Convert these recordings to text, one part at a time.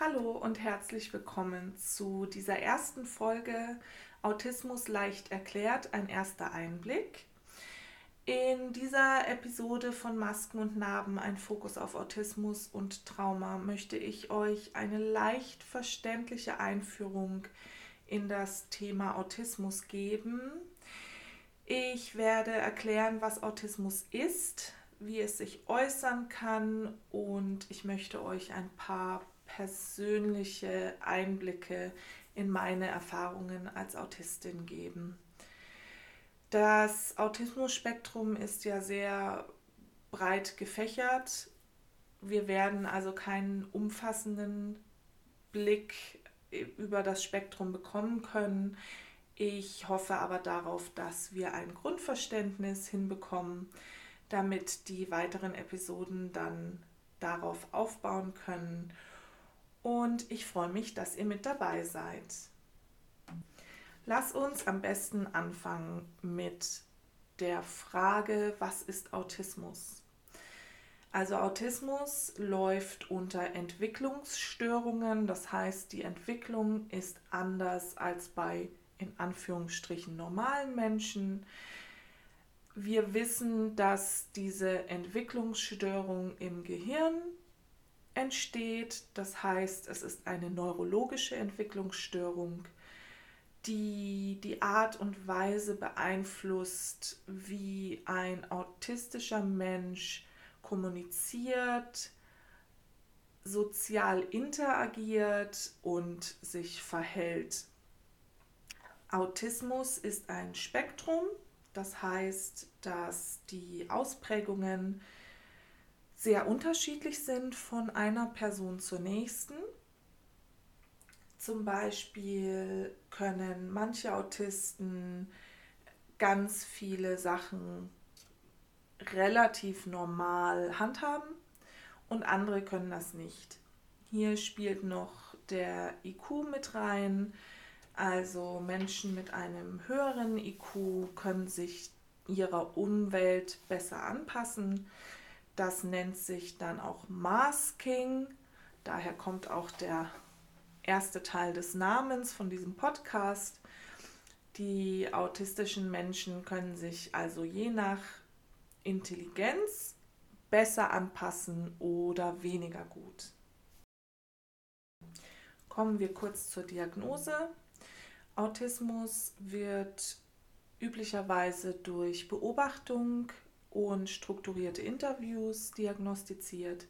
Hallo und herzlich willkommen zu dieser ersten Folge Autismus leicht erklärt, ein erster Einblick. In dieser Episode von Masken und Narben, ein Fokus auf Autismus und Trauma, möchte ich euch eine leicht verständliche Einführung in das Thema Autismus geben. Ich werde erklären, was Autismus ist, wie es sich äußern kann und ich möchte euch ein paar persönliche Einblicke in meine Erfahrungen als Autistin geben. Das Autismus-Spektrum ist ja sehr breit gefächert. Wir werden also keinen umfassenden Blick über das Spektrum bekommen können. Ich hoffe aber darauf, dass wir ein Grundverständnis hinbekommen, damit die weiteren Episoden dann darauf aufbauen können und ich freue mich, dass ihr mit dabei seid. Lass uns am besten anfangen mit der Frage, was ist Autismus? Also Autismus läuft unter Entwicklungsstörungen, das heißt die Entwicklung ist anders als bei in Anführungsstrichen normalen Menschen. Wir wissen, dass diese Entwicklungsstörung im Gehirn entsteht. Das heißt, es ist eine neurologische Entwicklungsstörung, die die Art und Weise beeinflusst, wie ein autistischer Mensch kommuniziert, sozial interagiert und sich verhält. Autismus ist ein Spektrum, das heißt, dass die Ausprägungen sehr unterschiedlich sind von einer Person zur nächsten. Zum Beispiel können manche Autisten ganz viele Sachen relativ normal handhaben und andere können das nicht. Hier spielt noch der IQ mit rein. Also Menschen mit einem höheren IQ können sich ihrer Umwelt besser anpassen. Das nennt sich dann auch Masking. Daher kommt auch der erste Teil des Namens von diesem Podcast. Die autistischen Menschen können sich also je nach Intelligenz besser anpassen oder weniger gut. Kommen wir kurz zur Diagnose. Autismus wird üblicherweise durch Beobachtung und strukturierte Interviews diagnostiziert.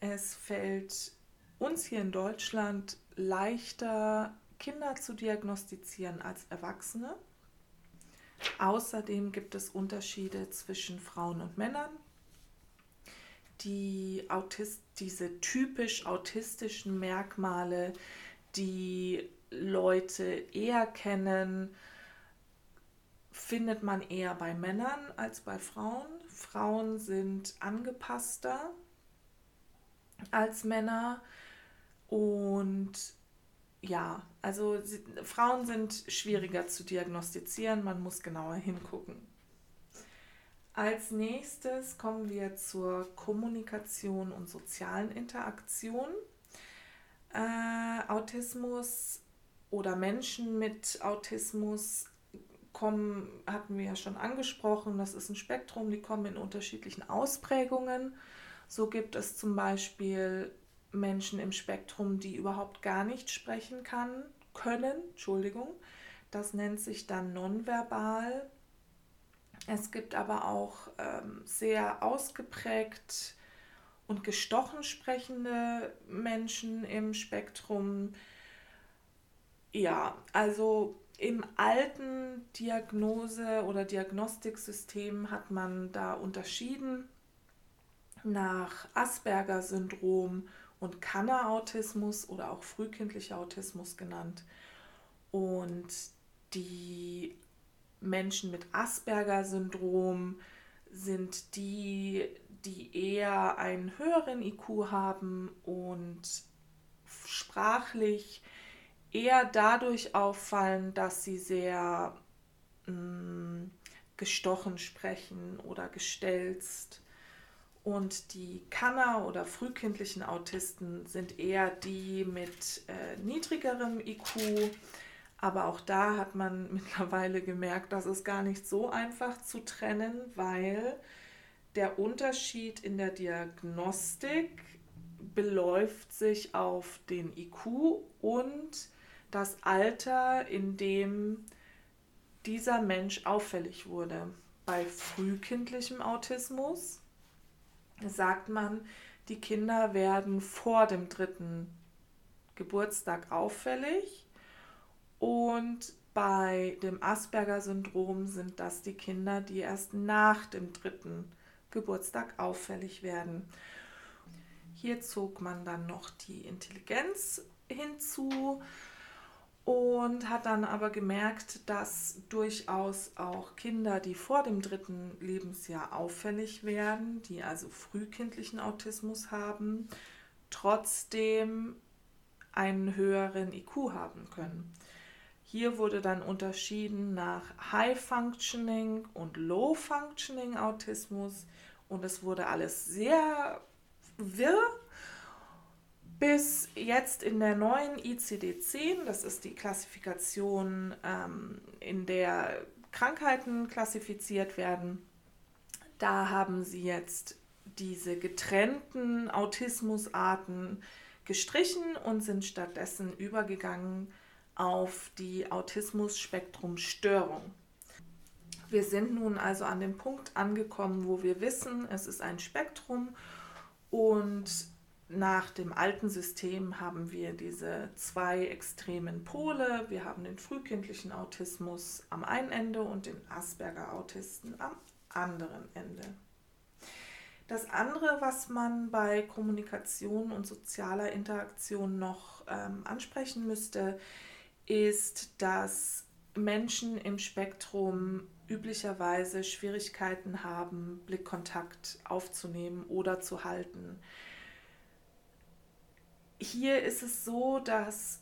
Es fällt uns hier in Deutschland leichter, Kinder zu diagnostizieren als Erwachsene. Außerdem gibt es Unterschiede zwischen Frauen und Männern. Die Autist diese typisch autistischen Merkmale, die Leute eher kennen, findet man eher bei Männern als bei Frauen. Frauen sind angepasster als Männer und ja, also sie, Frauen sind schwieriger zu diagnostizieren, man muss genauer hingucken. Als nächstes kommen wir zur Kommunikation und sozialen Interaktion. Äh, Autismus oder Menschen mit Autismus kommen, hatten wir ja schon angesprochen, das ist ein Spektrum, die kommen in unterschiedlichen Ausprägungen. So gibt es zum Beispiel Menschen im Spektrum, die überhaupt gar nicht sprechen kann, können, Entschuldigung. Das nennt sich dann nonverbal. Es gibt aber auch ähm, sehr ausgeprägt und gestochen sprechende Menschen im Spektrum. Ja, also im alten Diagnose- oder Diagnostiksystem hat man da unterschieden nach Asperger-Syndrom und Kanner-Autismus oder auch frühkindlicher Autismus genannt. Und die Menschen mit Asperger-Syndrom sind die, die eher einen höheren IQ haben und sprachlich eher dadurch auffallen, dass sie sehr mh, mm, gestochen sprechen oder gestelzt Und die Kanner oder frühkindlichen Autisten sind eher die mit äh, niedrigerem IQ. Aber auch da hat man mittlerweile gemerkt, dass es gar nicht so einfach zu trennen, weil der Unterschied in der Diagnostik beläuft sich auf den IQ und das Alter, in dem dieser Mensch auffällig wurde. Bei frühkindlichem Autismus sagt man, die Kinder werden vor dem dritten Geburtstag auffällig und bei dem Asperger-Syndrom sind das die Kinder, die erst nach dem dritten Geburtstag auffällig werden. Hier zog man dann noch die Intelligenz hinzu und hat dann aber gemerkt, dass durchaus auch Kinder, die vor dem dritten Lebensjahr auffällig werden, die also frühkindlichen Autismus haben, trotzdem einen höheren IQ haben können. Hier wurde dann unterschieden nach High Functioning und Low Functioning Autismus und es wurde alles sehr wirr bis jetzt in der neuen ICD-10, das ist die Klassifikation, ähm, in der Krankheiten klassifiziert werden, da haben sie jetzt diese getrennten Autismusarten gestrichen und sind stattdessen übergegangen auf die Autismus-Spektrum-Störung. Wir sind nun also an dem Punkt angekommen, wo wir wissen, es ist ein Spektrum und nach dem alten System haben wir diese zwei extremen Pole. Wir haben den frühkindlichen Autismus am einen Ende und den Asperger-Autisten am anderen Ende. Das andere, was man bei Kommunikation und sozialer Interaktion noch ähm, ansprechen müsste, ist, dass Menschen im Spektrum üblicherweise Schwierigkeiten haben, Blickkontakt aufzunehmen oder zu halten hier ist es so, dass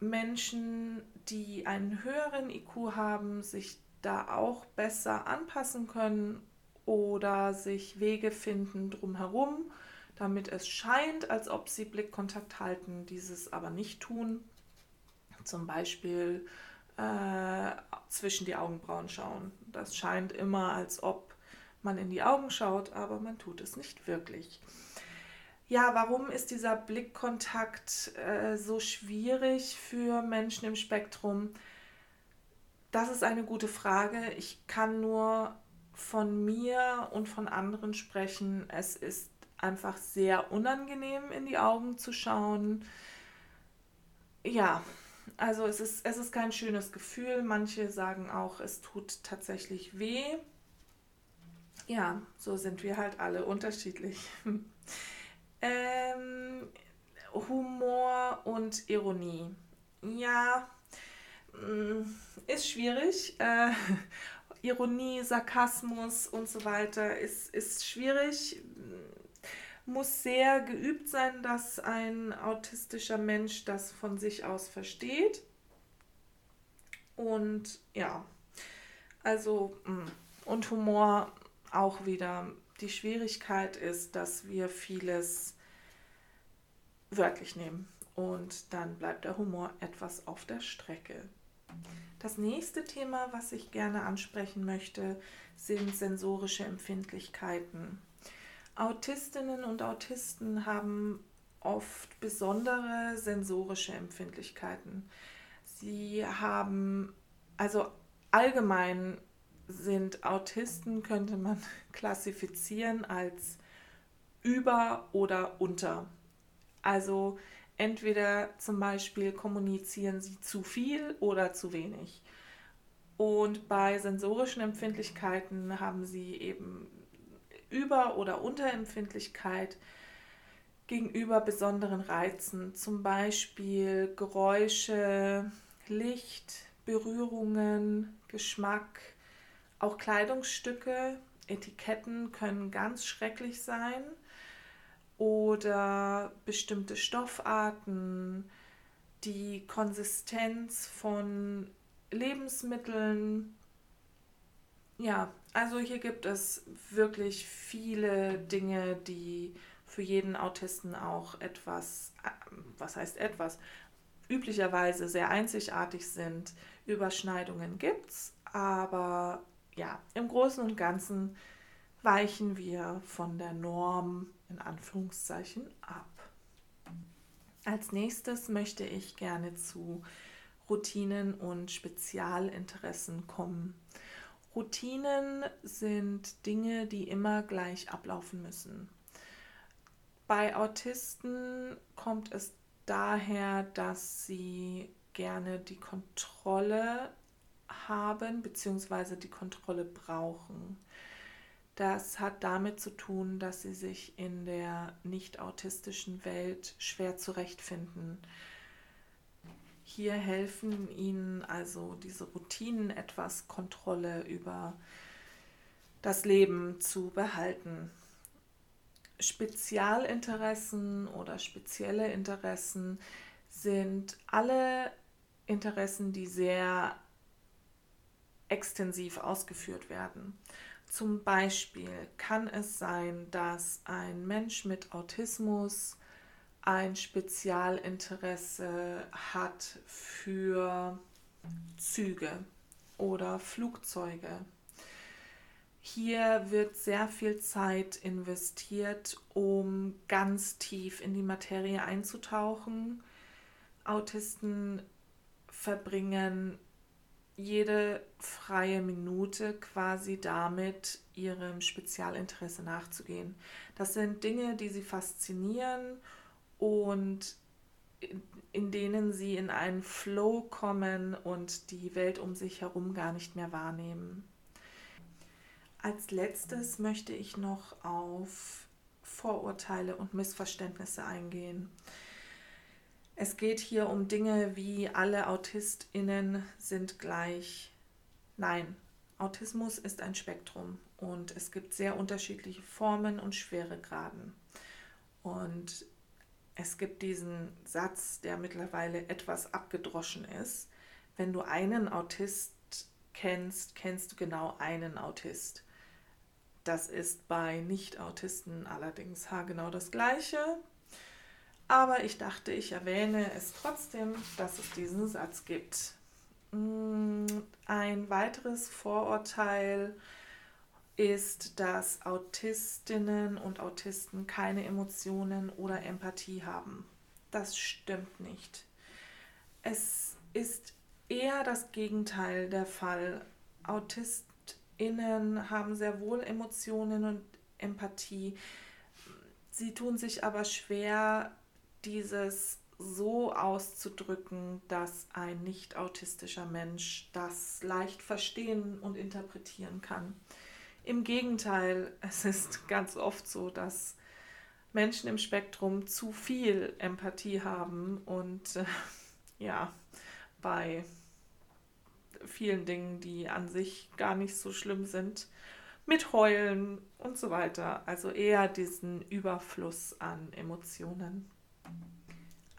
Menschen, die einen höheren IQ haben, sich da auch besser anpassen können oder sich Wege finden drumherum, damit es scheint, als ob sie Blickkontakt halten, dieses aber nicht tun. Zum Beispiel äh, zwischen die Augenbrauen schauen. Das scheint immer, als ob man in die Augen schaut, aber man tut es nicht wirklich. Ja, warum ist dieser Blickkontakt äh, so schwierig für Menschen im Spektrum? Das ist eine gute Frage. Ich kann nur von mir und von anderen sprechen. Es ist einfach sehr unangenehm, in die Augen zu schauen. Ja, also es ist, es ist kein schönes Gefühl. Manche sagen auch, es tut tatsächlich weh. Ja, so sind wir halt alle unterschiedlich. Ähm, Humor und Ironie. Ja, mm, ist schwierig. Äh, Ironie, Sarkasmus und so weiter ist, ist schwierig. Muss sehr geübt sein, dass ein autistischer Mensch das von sich aus versteht. Und ja, also mm, und Humor auch wieder die Schwierigkeit ist, dass wir vieles wörtlich nehmen und dann bleibt der Humor etwas auf der Strecke. Das nächste Thema, was ich gerne ansprechen möchte, sind sensorische Empfindlichkeiten. Autistinnen und Autisten haben oft besondere sensorische Empfindlichkeiten. Sie haben also allgemein sind Autisten, könnte man klassifizieren als über oder unter. Also entweder zum Beispiel kommunizieren sie zu viel oder zu wenig. Und bei sensorischen Empfindlichkeiten haben sie eben Über- oder Unterempfindlichkeit gegenüber besonderen Reizen, zum Beispiel Geräusche, Licht, Berührungen, Geschmack, auch Kleidungsstücke, Etiketten können ganz schrecklich sein oder bestimmte Stoffarten, die Konsistenz von Lebensmitteln. Ja, Also hier gibt es wirklich viele Dinge, die für jeden Autisten auch etwas, was heißt etwas, üblicherweise sehr einzigartig sind. Überschneidungen gibt es, aber ja, im Großen und Ganzen weichen wir von der Norm in Anführungszeichen ab. Als nächstes möchte ich gerne zu Routinen und Spezialinteressen kommen. Routinen sind Dinge, die immer gleich ablaufen müssen. Bei Autisten kommt es daher, dass sie gerne die Kontrolle haben bzw. die Kontrolle brauchen. Das hat damit zu tun, dass sie sich in der nicht autistischen Welt schwer zurechtfinden. Hier helfen ihnen also diese Routinen etwas Kontrolle über das Leben zu behalten. Spezialinteressen oder spezielle Interessen sind alle Interessen, die sehr extensiv ausgeführt werden. Zum Beispiel kann es sein, dass ein Mensch mit Autismus ein Spezialinteresse hat für Züge oder Flugzeuge. Hier wird sehr viel Zeit investiert, um ganz tief in die Materie einzutauchen. Autisten verbringen jede freie Minute quasi damit, ihrem Spezialinteresse nachzugehen. Das sind Dinge, die sie faszinieren und in denen sie in einen Flow kommen und die Welt um sich herum gar nicht mehr wahrnehmen. Als letztes möchte ich noch auf Vorurteile und Missverständnisse eingehen. Es geht hier um Dinge wie alle Autistinnen sind gleich. Nein, Autismus ist ein Spektrum und es gibt sehr unterschiedliche Formen und Schweregraden. Und es gibt diesen Satz, der mittlerweile etwas abgedroschen ist. Wenn du einen Autist kennst, kennst du genau einen Autist. Das ist bei Nicht-Autisten allerdings haargenau das Gleiche. Aber ich dachte, ich erwähne es trotzdem, dass es diesen Satz gibt. Mm, ein weiteres Vorurteil ist, dass Autistinnen und Autisten keine Emotionen oder Empathie haben. Das stimmt nicht. Es ist eher das Gegenteil der Fall. Autistinnen haben sehr wohl Emotionen und Empathie. Sie tun sich aber schwer, dieses so auszudrücken, dass ein nicht autistischer Mensch das leicht verstehen und interpretieren kann. Im Gegenteil, es ist ganz oft so, dass Menschen im Spektrum zu viel Empathie haben und äh, ja, bei vielen Dingen, die an sich gar nicht so schlimm sind, mit Heulen und so weiter. Also eher diesen Überfluss an Emotionen.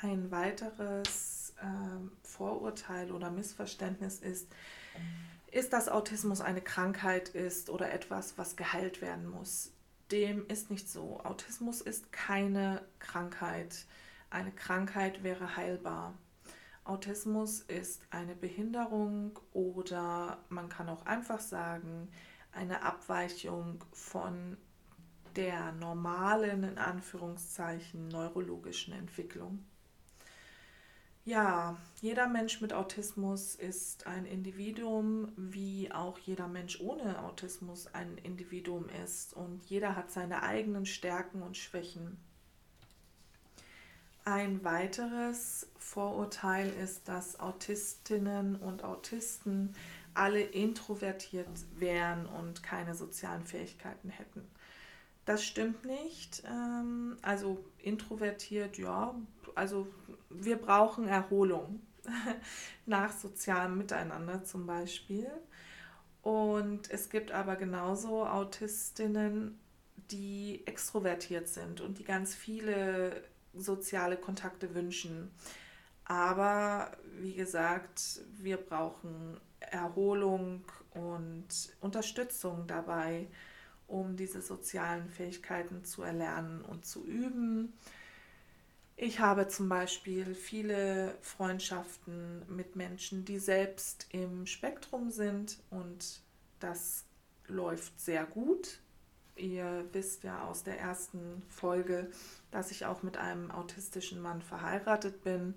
Ein weiteres äh, Vorurteil oder Missverständnis ist, ist, dass Autismus eine Krankheit ist oder etwas, was geheilt werden muss. Dem ist nicht so. Autismus ist keine Krankheit. Eine Krankheit wäre heilbar. Autismus ist eine Behinderung oder man kann auch einfach sagen, eine Abweichung von der normalen, in Anführungszeichen, neurologischen Entwicklung. Ja, jeder Mensch mit Autismus ist ein Individuum, wie auch jeder Mensch ohne Autismus ein Individuum ist. Und jeder hat seine eigenen Stärken und Schwächen. Ein weiteres Vorurteil ist, dass Autistinnen und Autisten alle introvertiert wären und keine sozialen Fähigkeiten hätten. Das stimmt nicht. Ähm, also introvertiert, ja. Also wir brauchen Erholung nach sozialem Miteinander zum Beispiel. Und es gibt aber genauso Autistinnen, die extrovertiert sind und die ganz viele soziale Kontakte wünschen. Aber wie gesagt, wir brauchen Erholung und Unterstützung dabei, um diese sozialen Fähigkeiten zu erlernen und zu üben. Ich habe zum Beispiel viele Freundschaften mit Menschen, die selbst im Spektrum sind und das läuft sehr gut. Ihr wisst ja aus der ersten Folge, dass ich auch mit einem autistischen Mann verheiratet bin.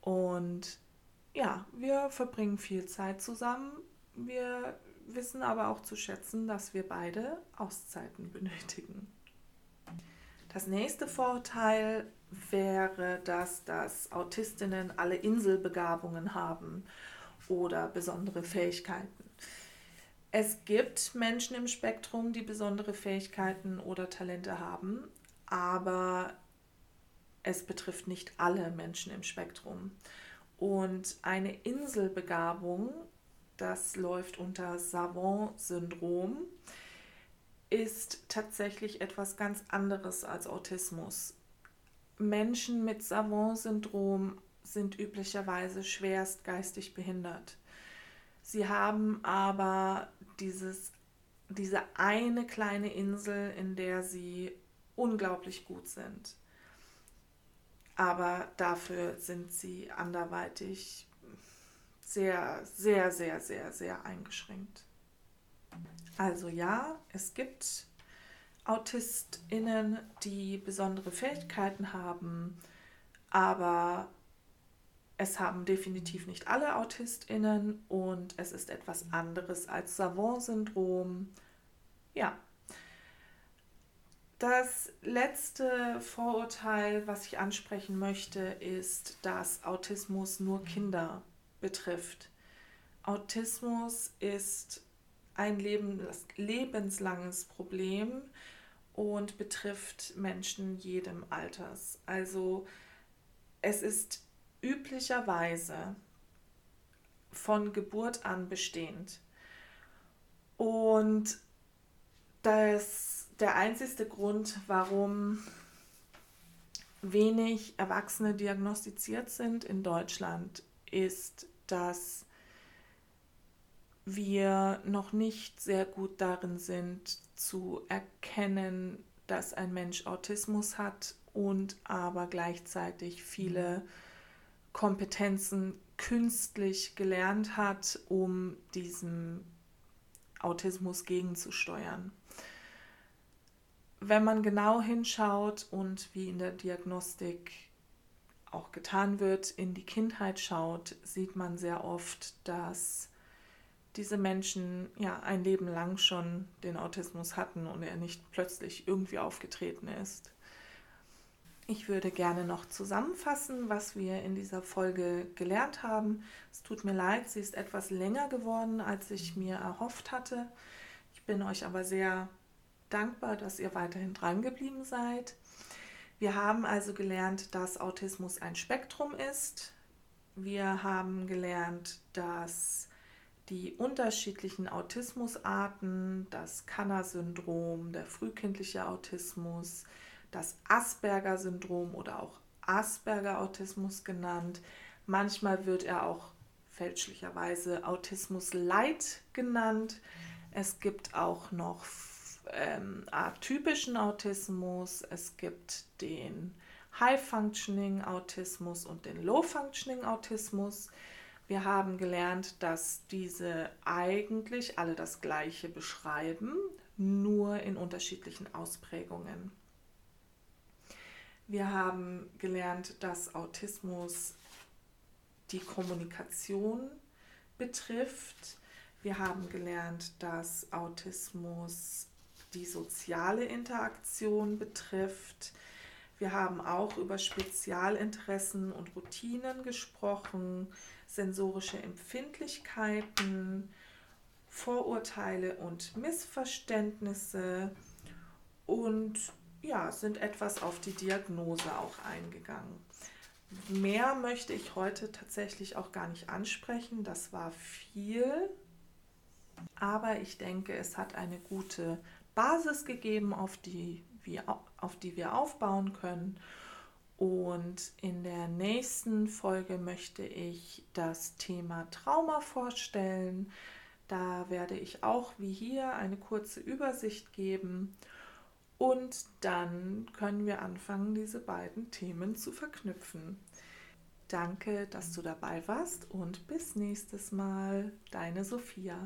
Und ja, wir verbringen viel Zeit zusammen. Wir wissen aber auch zu schätzen, dass wir beide Auszeiten benötigen. Das nächste Vorteil wäre, dass das Autistinnen alle Inselbegabungen haben oder besondere Fähigkeiten. Es gibt Menschen im Spektrum, die besondere Fähigkeiten oder Talente haben, aber es betrifft nicht alle Menschen im Spektrum. Und eine Inselbegabung, das läuft unter Savant-Syndrom, ist tatsächlich etwas ganz anderes als Autismus. Menschen mit Savant-Syndrom sind üblicherweise schwerst geistig behindert. Sie haben aber dieses, diese eine kleine Insel, in der sie unglaublich gut sind. Aber dafür sind sie anderweitig sehr, sehr, sehr, sehr, sehr eingeschränkt. Also ja, es gibt AutistInnen, die besondere Fähigkeiten haben, aber es haben definitiv nicht alle AutistInnen und es ist etwas anderes als Savant-Syndrom. Ja. Das letzte Vorurteil, was ich ansprechen möchte, ist, dass Autismus nur Kinder betrifft. Autismus ist ein lebenslanges Problem und betrifft Menschen jedem Alters. Also es ist üblicherweise von Geburt an bestehend. Und das, der einzige Grund, warum wenig Erwachsene diagnostiziert sind in Deutschland, ist, dass wir noch nicht sehr gut darin sind zu erkennen, dass ein Mensch Autismus hat und aber gleichzeitig viele Kompetenzen künstlich gelernt hat, um diesem Autismus gegenzusteuern. Wenn man genau hinschaut und wie in der Diagnostik auch getan wird, in die Kindheit schaut, sieht man sehr oft, dass diese Menschen ja ein Leben lang schon den Autismus hatten und er nicht plötzlich irgendwie aufgetreten ist. Ich würde gerne noch zusammenfassen, was wir in dieser Folge gelernt haben. Es tut mir leid, sie ist etwas länger geworden, als ich mir erhofft hatte. Ich bin euch aber sehr dankbar, dass ihr weiterhin dran geblieben seid. Wir haben also gelernt, dass Autismus ein Spektrum ist. Wir haben gelernt, dass die unterschiedlichen Autismusarten, das Kanner-Syndrom, der frühkindliche Autismus, das Asperger-Syndrom oder auch Asperger-Autismus genannt. Manchmal wird er auch fälschlicherweise Autismus Light genannt. Es gibt auch noch ähm, atypischen Autismus, es gibt den High-Functioning Autismus und den Low-Functioning Autismus. Wir haben gelernt, dass diese eigentlich alle das Gleiche beschreiben, nur in unterschiedlichen Ausprägungen. Wir haben gelernt, dass Autismus die Kommunikation betrifft. Wir haben gelernt, dass Autismus die soziale Interaktion betrifft. Wir haben auch über Spezialinteressen und Routinen gesprochen sensorische Empfindlichkeiten, Vorurteile und Missverständnisse und ja, sind etwas auf die Diagnose auch eingegangen. Mehr möchte ich heute tatsächlich auch gar nicht ansprechen. Das war viel, aber ich denke, es hat eine gute Basis gegeben, auf die wir, auf die wir aufbauen können. Und in der nächsten Folge möchte ich das Thema Trauma vorstellen. Da werde ich auch wie hier eine kurze Übersicht geben. Und dann können wir anfangen, diese beiden Themen zu verknüpfen. Danke, dass du dabei warst und bis nächstes Mal. Deine Sophia.